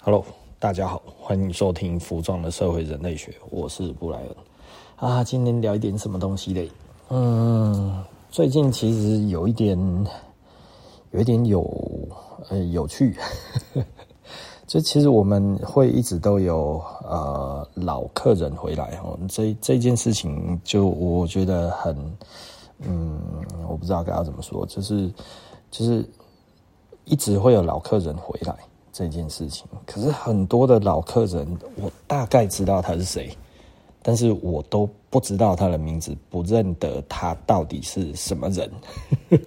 Hello，大家好，欢迎收听《服装的社会人类学》，我是布莱恩啊。今天聊一点什么东西嘞？嗯，最近其实有一点，有一点有呃有趣，就其实我们会一直都有呃老客人回来哦，这这件事情就我觉得很嗯，我不知道该要怎么说，就是就是一直会有老客人回来。这件事情，可是很多的老客人，我大概知道他是谁，但是我都不知道他的名字，不认得他到底是什么人。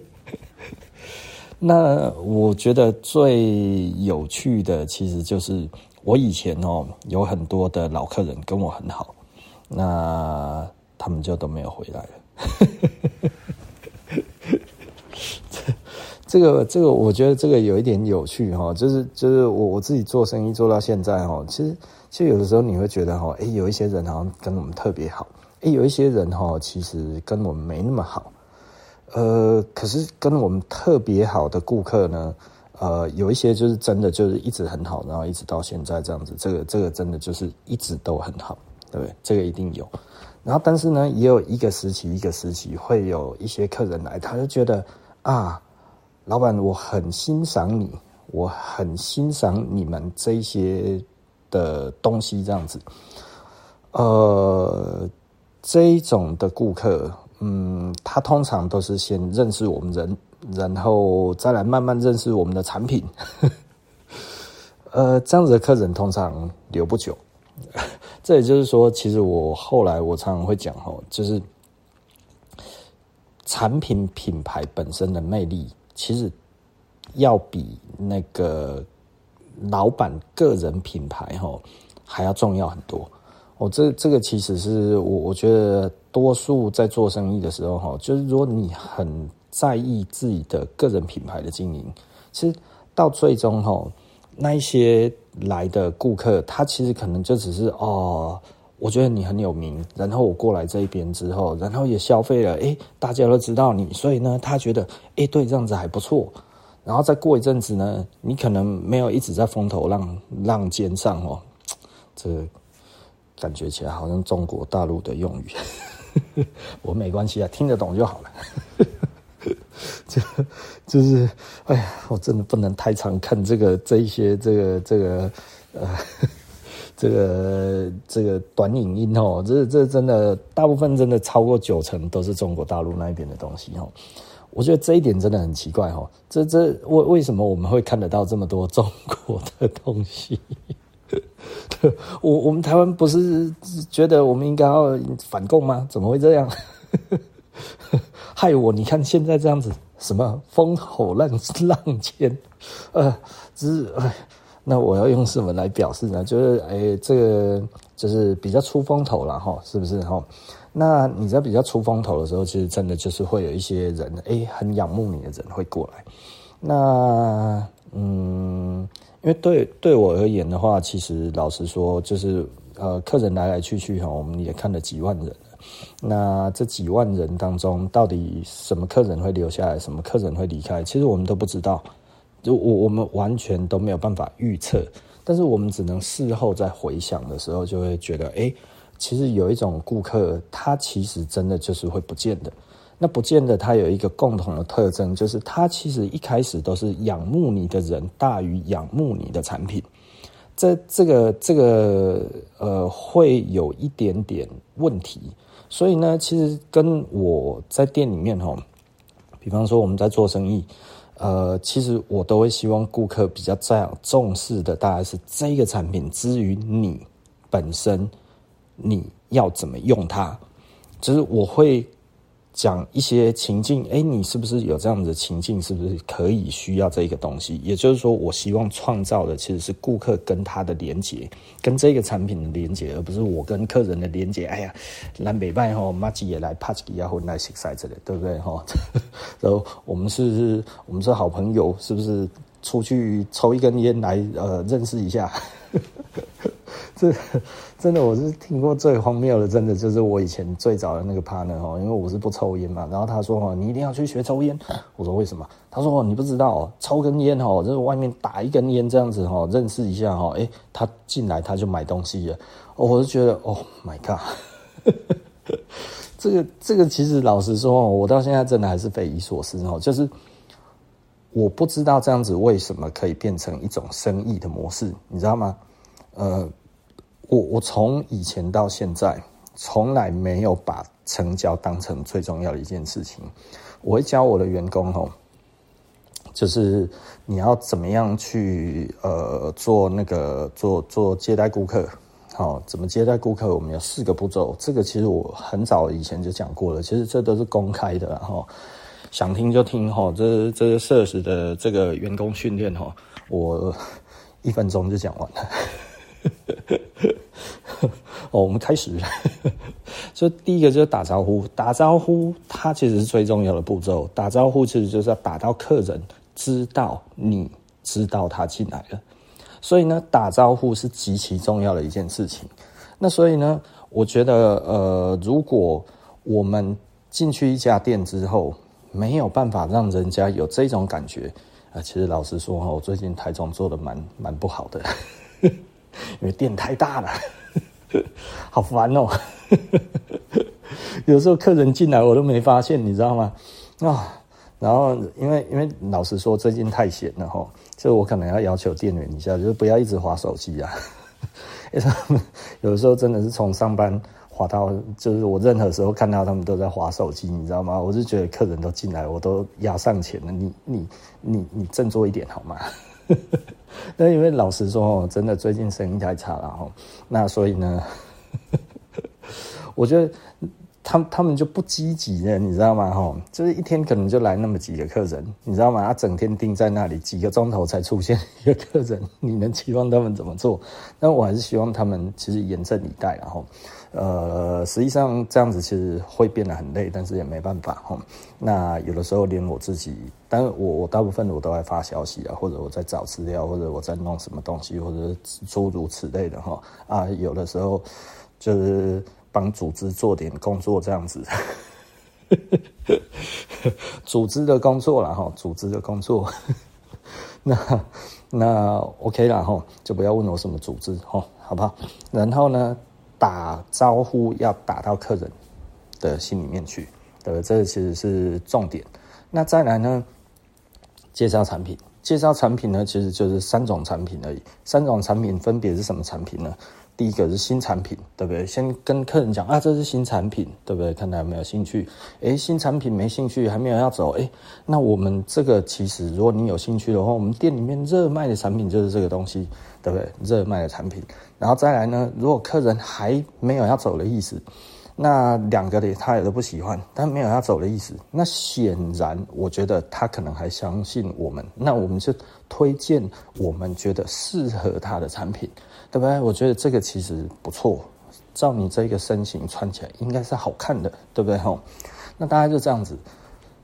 那我觉得最有趣的，其实就是我以前哦，有很多的老客人跟我很好，那他们就都没有回来了。这个这个，我觉得这个有一点有趣哈，就是就是我我自己做生意做到现在哈，其实其实有的时候你会觉得哈，哎，有一些人好像跟我们特别好，哎，有一些人哈，其实跟我们没那么好，呃，可是跟我们特别好的顾客呢，呃，有一些就是真的就是一直很好，然后一直到现在这样子，这个这个真的就是一直都很好，对不对？这个一定有，然后但是呢，也有一个时期一个时期会有一些客人来，他就觉得啊。老板，我很欣赏你，我很欣赏你们这些的东西，这样子。呃，这一种的顾客，嗯，他通常都是先认识我们人，然后再来慢慢认识我们的产品。呃，这样子的客人通常留不久。这也就是说，其实我后来我常常会讲哦，就是产品品牌本身的魅力。其实要比那个老板个人品牌哈还要重要很多。哦，这这个其实是我我觉得多数在做生意的时候哈，就是如果你很在意自己的个人品牌的经营，其实到最终哈，那一些来的顾客，他其实可能就只是哦。我觉得你很有名，然后我过来这一边之后，然后也消费了，诶，大家都知道你，所以呢，他觉得，诶，对，这样子还不错。然后再过一阵子呢，你可能没有一直在风头浪浪尖上哦，这个感觉起来好像中国大陆的用语，我没关系啊，听得懂就好了。就就是，哎呀，我真的不能太常看这个这一些这个这个呃。这个这个短影音哦，这这真的大部分真的超过九成都是中国大陆那边的东西哦。我觉得这一点真的很奇怪哦。这这为为什么我们会看得到这么多中国的东西？我我们台湾不是觉得我们应该要反共吗？怎么会这样？害我！你看现在这样子，什么风口浪浪尖，呃，只是哎。那我要用什么来表示呢？就是，诶、欸，这个就是比较出风头了哈，是不是哈？那你在比较出风头的时候，其实真的就是会有一些人，诶、很仰慕你的人会过来。那，嗯，因为对对我而言的话，其实老实说，就是呃，客人来来去去哈，我们也看了几万人。那这几万人当中，到底什么客人会留下来，什么客人会离开？其实我们都不知道。就我我们完全都没有办法预测，但是我们只能事后再回想的时候，就会觉得，哎，其实有一种顾客，他其实真的就是会不见的。那不见得他有一个共同的特征，就是他其实一开始都是仰慕你的人大于仰慕你的产品。这这个这个呃，会有一点点问题。所以呢，其实跟我在店里面哈，比方说我们在做生意。呃，其实我都会希望顾客比较在重视的，大概是这个产品，之于你本身，你要怎么用它，就是我会。讲一些情境，哎，你是不是有这样子的情境？是不是可以需要这个东西？也就是说，我希望创造的其实是顾客跟他的连接，跟这个产品的连接，而不是我跟客人的连接。哎呀，南北拜吼，麻吉也来，帕吉也混来洗赛这里，对不对？哈，然后我们是，是，我们是好朋友，是不是？出去抽一根烟来，呃，认识一下。这真的我是听过最荒谬的，真的就是我以前最早的那个 partner 哦，因为我是不抽烟嘛，然后他说哦，你一定要去学抽烟。我说为什么？他说哦，你不知道哦，抽根烟哦，就是外面打一根烟这样子哦，认识一下哦，诶，他进来他就买东西了。我就觉得，Oh my god，这个这个其实老实说，我到现在真的还是匪夷所思哦，就是。我不知道这样子为什么可以变成一种生意的模式，你知道吗？呃，我我从以前到现在，从来没有把成交当成最重要的一件事情。我会教我的员工哦，就是你要怎么样去呃做那个做做接待顾客，好，怎么接待顾客？我们有四个步骤，这个其实我很早以前就讲过了，其实这都是公开的，然后。想听就听哈，这这个设施的这个员工训练哈，我一分钟就讲完了。哦，我们开始。所以第一个就是打招呼，打招呼它其实是最重要的步骤。打招呼其实就是要打到客人知道你知道他进来了，所以呢，打招呼是极其重要的一件事情。那所以呢，我觉得呃，如果我们进去一家店之后，没有办法让人家有这种感觉啊！其实老实说，我最近台中做的蛮蛮不好的，因为店太大了，好烦哦。有时候客人进来我都没发现，你知道吗？啊，然后因为因为老实说最近太闲了哈，所以我可能要要求店员一下，就是不要一直滑手机啊。有的时候真的是从上班。滑到就是我任何时候看到他们都在滑手机，你知道吗？我是觉得客人都进来，我都压上钱了，你你你你振作一点好吗？那因为老实说哦，真的最近生意太差了哈，那所以呢，我觉得。他他们就不积极的，你知道吗？哈，就是一天可能就来那么几个客人，你知道吗？他整天盯在那里，几个钟头才出现一个客人，你能期望他们怎么做？那我还是希望他们其实严阵以待，然后，呃，实际上这样子其实会变得很累，但是也没办法哈。那有的时候连我自己，但我我大部分我都在发消息啊，或者我在找资料，或者我在弄什么东西，或者诸如此类的哈。啊，有的时候就是。帮组织做点工作，这样子，组织的工作了哈，组织的工作，那那 OK 了哈，就不要问我什么组织哈，好不好？然后呢，打招呼要打到客人的心里面去，对，这其实是重点。那再来呢，介绍产品，介绍产品呢，其实就是三种产品而已。三种产品分别是什么产品呢？第一个是新产品，对不对？先跟客人讲啊，这是新产品，对不对？看他有没有兴趣。诶，新产品没兴趣，还没有要走。诶，那我们这个其实，如果你有兴趣的话，我们店里面热卖的产品就是这个东西，对不对？热卖的产品。然后再来呢，如果客人还没有要走的意思，那两个的他也都不喜欢，但没有要走的意思，那显然我觉得他可能还相信我们，那我们就推荐我们觉得适合他的产品。对不对？我觉得这个其实不错，照你这个身形穿起来应该是好看的，对不对？吼，那大家就这样子，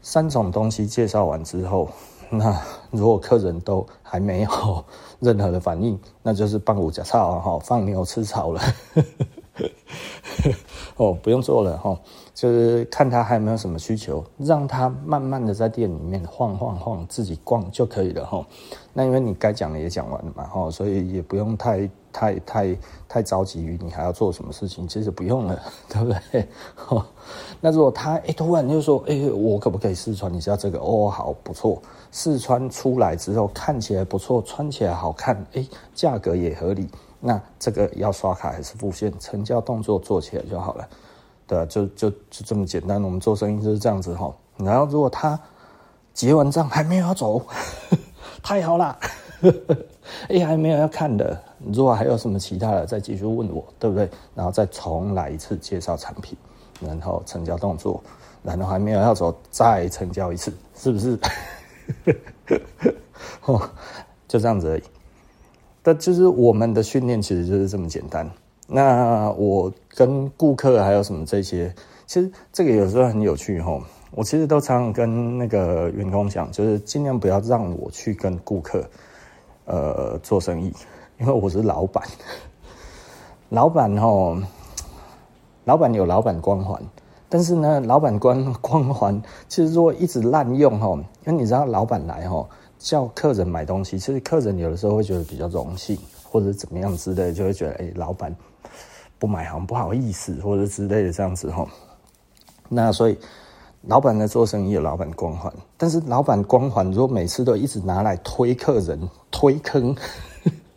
三种东西介绍完之后，那如果客人都还没有 任何的反应，那就是放牛吃草哈，放牛吃草了。哦，不用做了哈，就是看他还有没有什么需求，让他慢慢的在店里面晃晃晃，自己逛就可以了哈。那因为你该讲的也讲完了嘛哈，所以也不用太。太太太着急于你还要做什么事情，其实不用了，对不对？那如果他哎突然就说哎，我可不可以试穿一下这个？哦，好不错，试穿出来之后看起来不错，穿起来好看，哎，价格也合理，那这个要刷卡还是付现？成交动作做起来就好了，对，就就就这么简单。我们做生意就是这样子哈。然后如果他结完账还没有要走，太好了。哎，还没有要看的，如果还有什么其他的，再继续问我，对不对？然后再重来一次介绍产品，然后成交动作，然后还没有要走，再成交一次，是不是？呵 呵哦，就这样子而已。但就是我们的训练其实就是这么简单。那我跟顾客还有什么这些，其实这个有时候很有趣哈。我其实都常常跟那个员工讲，就是尽量不要让我去跟顾客。呃，做生意，因为我是老板，老板吼，老板有老板光环，但是呢，老板光 光环其实如果一直滥用吼，因为你知道老板来吼叫客人买东西，其实客人有的时候会觉得比较荣幸，或者怎么样之类，就会觉得哎、老板不买好像不好意思，或者之类的这样子吼。那所以。老板在，做生意有老板光环，但是老板光环如果每次都一直拿来推客人、推坑，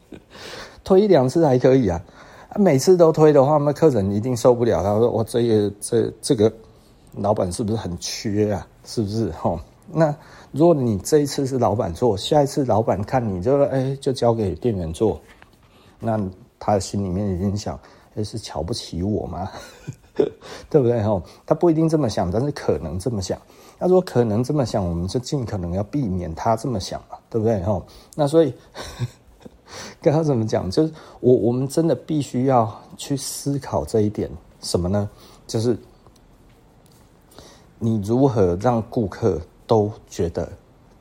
推一两次还可以啊，每次都推的话，那客人一定受不了。他说：“我这个这这个老板是不是很缺啊？是不是？哈，那如果你这一次是老板做，下一次老板看你就哎，就交给店员做，那他心里面已经想：哎，是瞧不起我吗？” 对不对？哈，他不一定这么想，但是可能这么想。他说可能这么想，我们就尽可能要避免他这么想嘛，对不对？哈，那所以 跟他怎么讲？就是我我们真的必须要去思考这一点，什么呢？就是你如何让顾客都觉得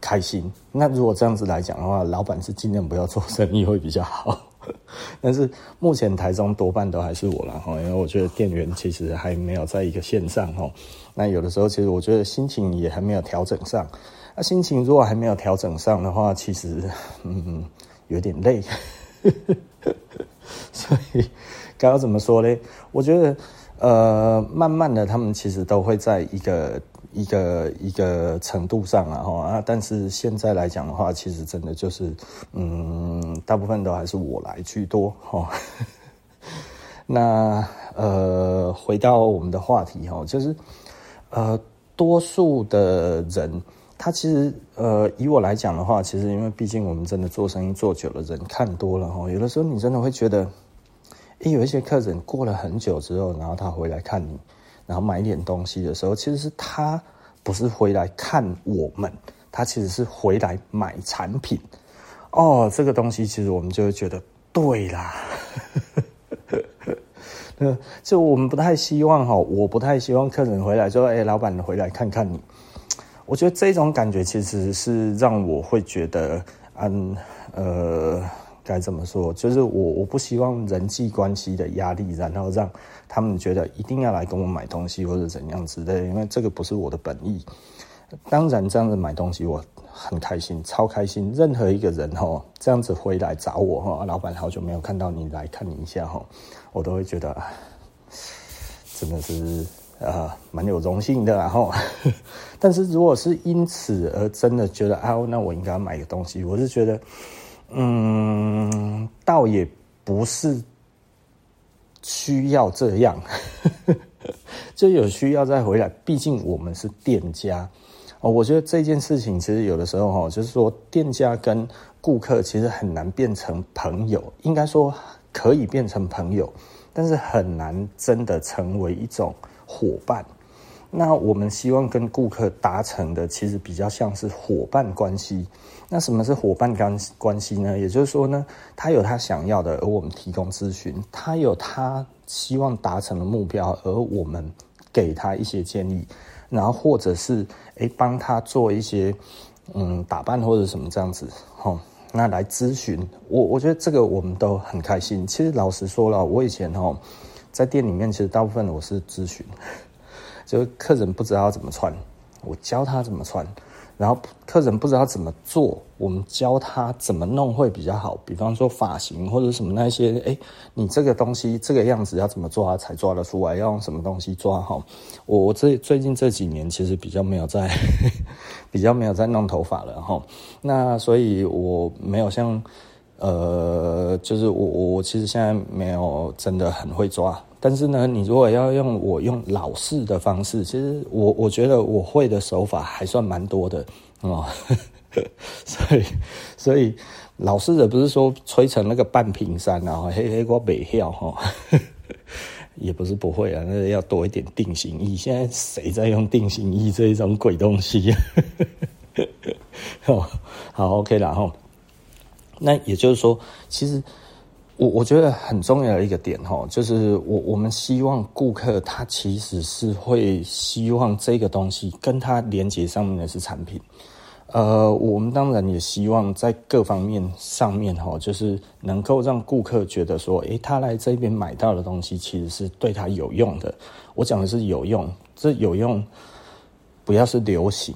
开心。那如果这样子来讲的话，老板是尽量不要做生意会比较好。但是目前台中多半都还是我啦哈，因为我觉得店员其实还没有在一个线上哈。那有的时候其实我觉得心情也还没有调整上。那心情如果还没有调整上的话，其实嗯有点累。所以该要怎么说呢？我觉得呃慢慢的他们其实都会在一个。一个一个程度上啊，哈啊，但是现在来讲的话，其实真的就是，嗯，大部分都还是我来居多，哈。那呃，回到我们的话题哈，就是呃，多数的人，他其实呃，以我来讲的话，其实因为毕竟我们真的做生意做久了，人看多了哈，有的时候你真的会觉得，诶，有一些客人过了很久之后，然后他回来看你。然后买点东西的时候，其实是他不是回来看我们，他其实是回来买产品。哦，这个东西其实我们就会觉得对啦。那 就我们不太希望哈，我不太希望客人回来说，哎，老板回来看看你。我觉得这种感觉其实是让我会觉得，嗯，呃。该怎么说？就是我我不希望人际关系的压力，然后让他们觉得一定要来跟我买东西或者怎样之类，因为这个不是我的本意。当然，这样子买东西我很开心，超开心。任何一个人哈，这样子回来找我哈，老板好久没有看到你，来看你一下哈，我都会觉得真的是啊，蛮有荣幸的。然后，但是如果是因此而真的觉得啊，那我应该要买个东西，我是觉得。嗯，倒也不是需要这样，就有需要再回来。毕竟我们是店家哦。我觉得这件事情其实有的时候哈，就是说店家跟顾客其实很难变成朋友，应该说可以变成朋友，但是很难真的成为一种伙伴。那我们希望跟顾客达成的，其实比较像是伙伴关系。那什么是伙伴关关系呢？也就是说呢，他有他想要的，而我们提供咨询；他有他希望达成的目标，而我们给他一些建议，然后或者是诶帮他做一些嗯打扮或者什么这样子，齁，那来咨询我，我觉得这个我们都很开心。其实老实说了，我以前在店里面，其实大部分我是咨询，就是客人不知道怎么穿，我教他怎么穿。然后客人不知道怎么做，我们教他怎么弄会比较好。比方说发型或者什么那些，哎，你这个东西这个样子要怎么抓才抓得出来？要用什么东西抓好？我我这最近这几年其实比较没有在，比较没有在弄头发了哈。那所以我没有像，呃，就是我我其实现在没有真的很会抓。但是呢，你如果要用我用老式的方式，其实我我觉得我会的手法还算蛮多的哦。所以所以老式的不是说吹成那个半屏山啊，嘿嘿，我北跳哈，也不是不会啊，那要多一点定型液。现在谁在用定型液这一种鬼东西？哦，好，OK 了哈。那也就是说，其实。我我觉得很重要的一个点哈，就是我我们希望顾客他其实是会希望这个东西跟他连接上面的是产品，呃，我们当然也希望在各方面上面哈，就是能够让顾客觉得说，诶，他来这边买到的东西其实是对他有用的。我讲的是有用，这有用不要是流行，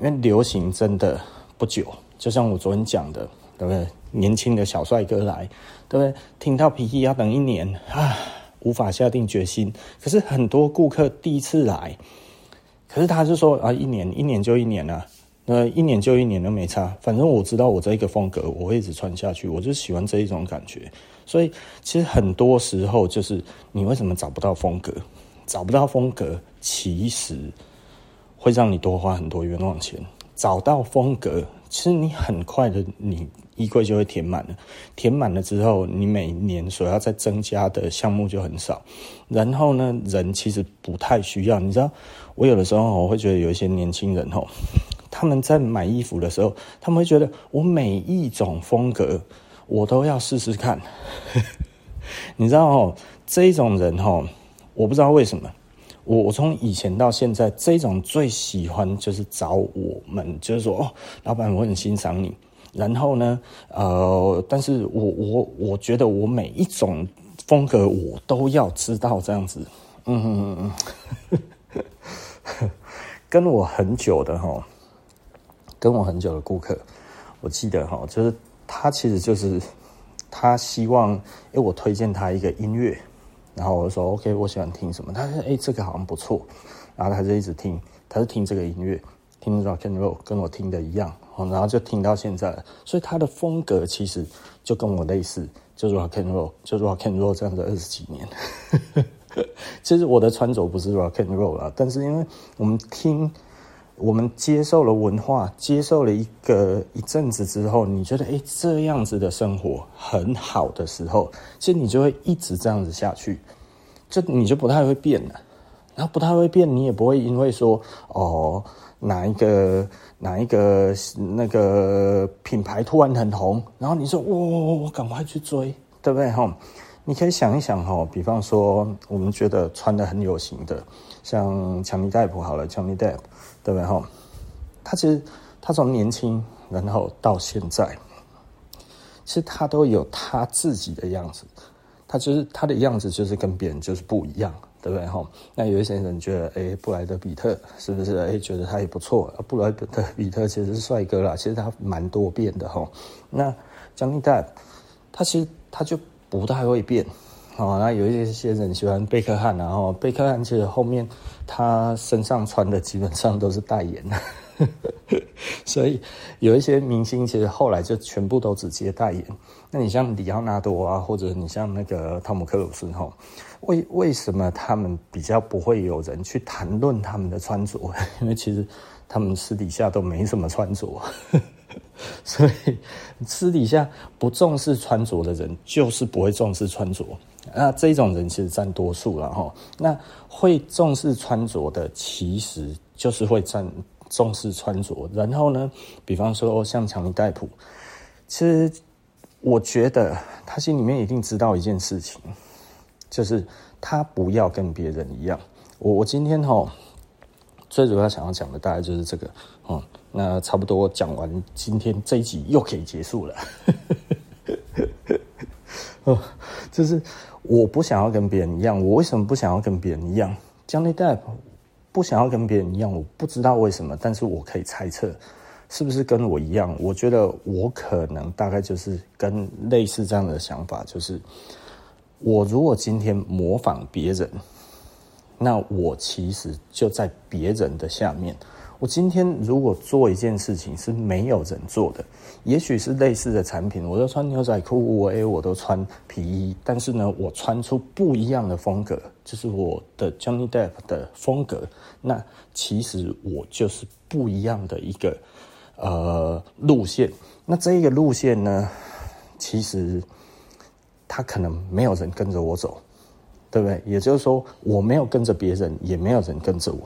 因为流行真的不久。就像我昨天讲的，对不对？年轻的小帅哥来，对不对？听到皮衣要等一年啊，无法下定决心。可是很多顾客第一次来，可是他就说啊，一年一年就一年了啊。那一年就一年都没差，反正我知道我这一个风格我会一直穿下去，我就喜欢这一种感觉。所以其实很多时候就是你为什么找不到风格？找不到风格，其实会让你多花很多冤枉钱。找到风格，其实你很快的，你衣柜就会填满了。填满了之后，你每年所要再增加的项目就很少。然后呢，人其实不太需要。你知道，我有的时候我会觉得有一些年轻人哦。他们在买衣服的时候，他们会觉得我每一种风格我都要试试看。你知道哦，这一种人哦，我不知道为什么，我我从以前到现在，这种最喜欢就是找我们，就是说哦，老板，我很欣赏你。然后呢，呃，但是我我我觉得我每一种风格我都要知道这样子。嗯嗯嗯嗯，跟我很久的哈。跟我很久的顾客，我记得哈，就是他其实就是他希望，哎、欸，我推荐他一个音乐，然后我就说 OK，我喜欢听什么？他说哎、这个好像不错，然后他就一直听，他就听这个音乐，听 rock and roll，跟我听的一样，然后就听到现在，所以他的风格其实就跟我类似，就是 rock and roll，就 rock and roll 这样的二十几年。其实我的穿着不是 rock and roll 啦，但是因为我们听。我们接受了文化，接受了一个一阵子之后，你觉得哎，这样子的生活很好的时候，其实你就会一直这样子下去，就你就不太会变了。然后不太会变，你也不会因为说哦，哪一个哪一个那个品牌突然很红，然后你说我我我赶快去追，对不对哈？你可以想一想哈，比方说我们觉得穿得很有型的，像强尼戴普好了，强尼戴普。对不对哈？他其实他从年轻，然后到现在，其实他都有他自己的样子。他就是他的样子，就是跟别人就是不一样，对不对哈？那有一些人觉得，哎，布莱德彼特是不是？哎，觉得他也不错。布莱德彼特其实是帅哥啦，其实他蛮多变的哈。那 Johnny Depp，他其实他就不太会变。哦，那有一些人喜欢贝克汉，然后贝克汉其实后面他身上穿的基本上都是代言的，所以有一些明星其实后来就全部都只接代言。那你像李奥纳多啊，或者你像那个汤姆克鲁斯，哈，为为什么他们比较不会有人去谈论他们的穿着？因为其实他们私底下都没什么穿着。所以私底下不重视穿着的人，就是不会重视穿着。那这种人其实占多数了哈。那会重视穿着的，其实就是会占重视穿着。然后呢，比方说像强尼戴普，其实我觉得他心里面一定知道一件事情，就是他不要跟别人一样。我我今天哈，最主要想要讲的大概就是这个，嗯。那差不多讲完，今天这一集又可以结束了。就是我不想要跟别人一样。我为什么不想要跟别人一样？Johnny Depp 不想要跟别人一样，我不知道为什么，但是我可以猜测，是不是跟我一样？我觉得我可能大概就是跟类似这样的想法，就是我如果今天模仿别人，那我其实就在别人的下面。我今天如果做一件事情是没有人做的，也许是类似的产品，我都穿牛仔裤，我诶，我都穿皮衣，但是呢，我穿出不一样的风格，就是我的 Johnny Depp 的风格。那其实我就是不一样的一个呃路线。那这一个路线呢，其实他可能没有人跟着我走，对不对？也就是说，我没有跟着别人，也没有人跟着我，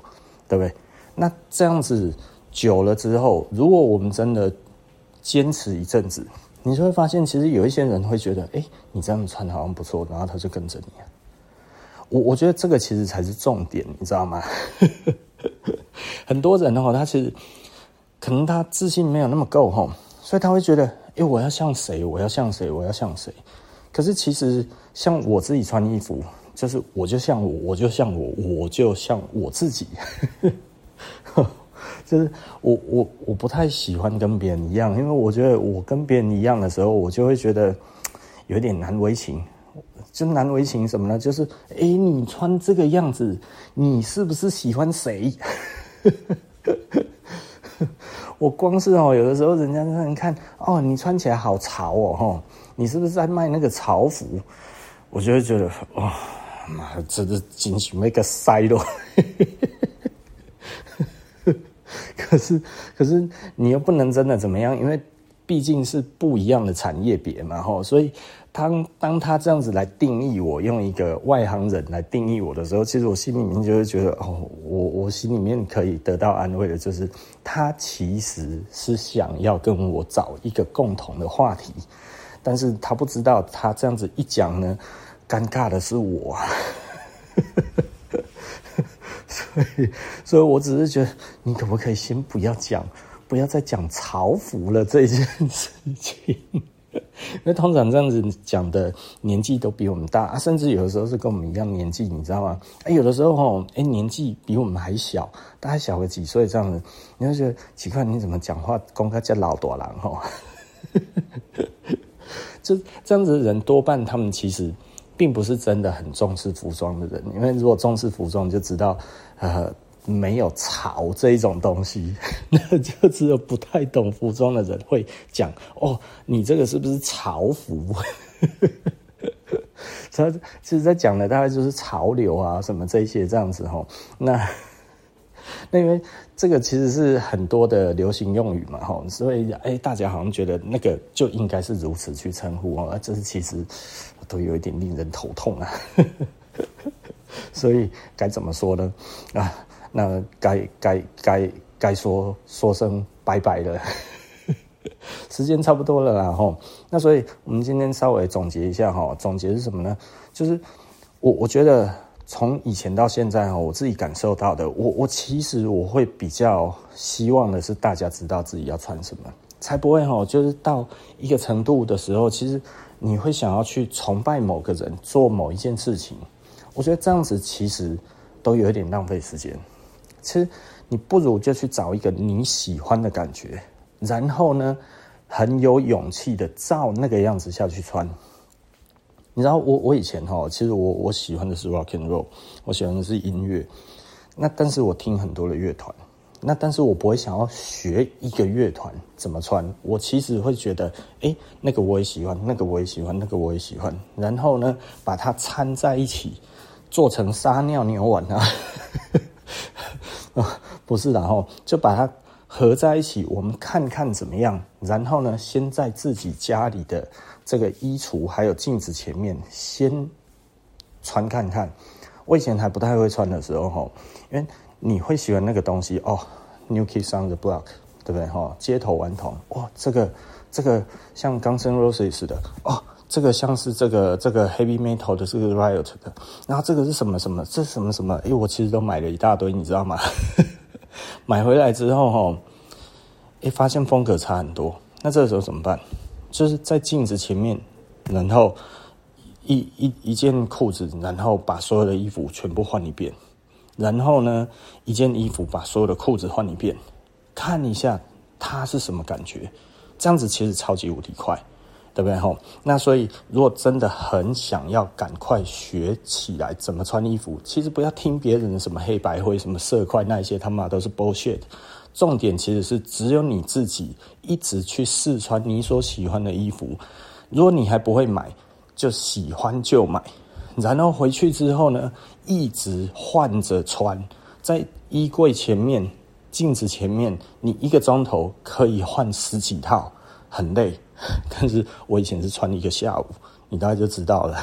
对不对？那这样子久了之后，如果我们真的坚持一阵子，你就会发现，其实有一些人会觉得，哎，你这样子穿好像不错，然后他就跟着你。我我觉得这个其实才是重点，你知道吗？很多人的话，他其实可能他自信没有那么够吼，所以他会觉得，哎，我要像谁？我要像谁？我要像谁？可是其实像我自己穿衣服，就是我就像我，我就像我，我就像我自己。就是我我我不太喜欢跟别人一样，因为我觉得我跟别人一样的时候，我就会觉得有点难为情。就难为情什么呢？就是哎，你穿这个样子，你是不是喜欢谁？我光是哦，有的时候人家让人看哦，你穿起来好潮哦，吼，你是不是在卖那个潮服？我就会觉得哦，妈，这是惊喜没个塞咯。可是，可是你又不能真的怎么样，因为毕竟是不一样的产业别嘛，吼，所以。当当他这样子来定义我，用一个外行人来定义我的时候，其实我心里面就会觉得，哦，我我心里面可以得到安慰的，就是他其实是想要跟我找一个共同的话题，但是他不知道，他这样子一讲呢，尴尬的是我，所以，所以我只是觉得，你可不可以先不要讲，不要再讲潮服了这件事情。因为通常这样子讲的年纪都比我们大啊，甚至有的时候是跟我们一样年纪，你知道吗？哎，有的时候吼，哎，年纪比我们还小，大概小个几岁这样子，你会觉得奇怪，你怎么讲话公开叫老大人吼？这这样子的人多半他们其实并不是真的很重视服装的人，因为如果重视服装，就知道呃。没有潮这一种东西，那就只有不太懂服装的人会讲哦，你这个是不是潮服？所以其实，在讲的大概就是潮流啊，什么这些这样子吼。那那因为这个其实是很多的流行用语嘛哈，所以哎，大家好像觉得那个就应该是如此去称呼哦，这是其实都有一点令人头痛啊。所以该怎么说呢？啊？那该该该该说说声拜拜了，时间差不多了啦吼。那所以我们今天稍微总结一下哈，总结是什么呢？就是我我觉得从以前到现在，我自己感受到的，我我其实我会比较希望的是大家知道自己要穿什么，才不会哈，就是到一个程度的时候，其实你会想要去崇拜某个人做某一件事情。我觉得这样子其实都有一点浪费时间。其实你不如就去找一个你喜欢的感觉，然后呢，很有勇气的照那个样子下去穿。你知道我我以前哈，其实我我喜欢的是 rock and roll，我喜欢的是音乐。那但是我听很多的乐团，那但是我不会想要学一个乐团怎么穿。我其实会觉得，哎，那个我也喜欢，那个我也喜欢，那个我也喜欢。然后呢，把它掺在一起，做成撒尿牛丸。啊，不是，然后就把它合在一起，我们看看怎么样。然后呢，先在自己家里的这个衣橱还有镜子前面先穿看看。我以前还不太会穿的时候，哈，因为你会喜欢那个东西哦，New Kids on the Block，对不对？哈，街头顽童，哇，这个这个像 Guns N' Roses 似的，哦。这个像是这个这个 heavy metal 的这个 riot 的，然后这个是什么什么？这是什么什么？哎，我其实都买了一大堆，你知道吗？买回来之后哈，哎，发现风格差很多。那这个时候怎么办？就是在镜子前面，然后一一一件裤子，然后把所有的衣服全部换一遍，然后呢，一件衣服把所有的裤子换一遍，看一下它是什么感觉。这样子其实超级无敌快。对不对吼？那所以，如果真的很想要赶快学起来怎么穿衣服，其实不要听别人的什么黑白灰、什么色块那一些，他妈都是 bullshit。重点其实是只有你自己一直去试穿你所喜欢的衣服。如果你还不会买，就喜欢就买，然后回去之后呢，一直换着穿，在衣柜前面、镜子前面，你一个钟头可以换十几套，很累。但是我以前是穿一个下午，你大概就知道了。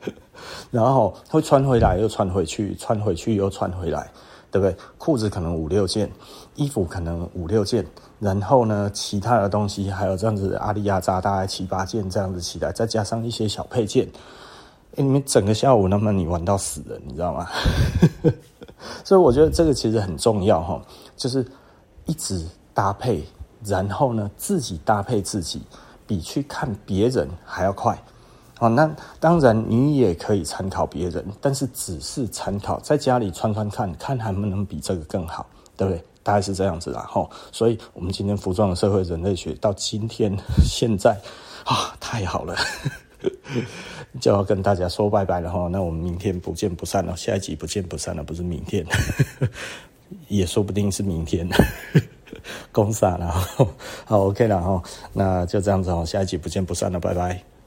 然后会穿回来又穿回去，穿回去又穿回来，对不对？裤子可能五六件，衣服可能五六件，然后呢，其他的东西还有这样子阿里亚扎大概七八件这样子起来，再加上一些小配件，欸，你们整个下午那么你玩到死了，你知道吗？所以我觉得这个其实很重要哈，就是一直。搭配，然后呢自己搭配自己，比去看别人还要快。好，那当然你也可以参考别人，但是只是参考，在家里穿穿看看，还能不能比这个更好，对不对？大概是这样子啦，吼。所以我们今天服装的社会人类学到今天现在啊，太好了，就要跟大家说拜拜了哈。那我们明天不见不散了，下一集不见不散了，不是明天，也说不定是明天，公散了，好，OK 了哈。那就这样子哦，下一集不见不散了，拜拜。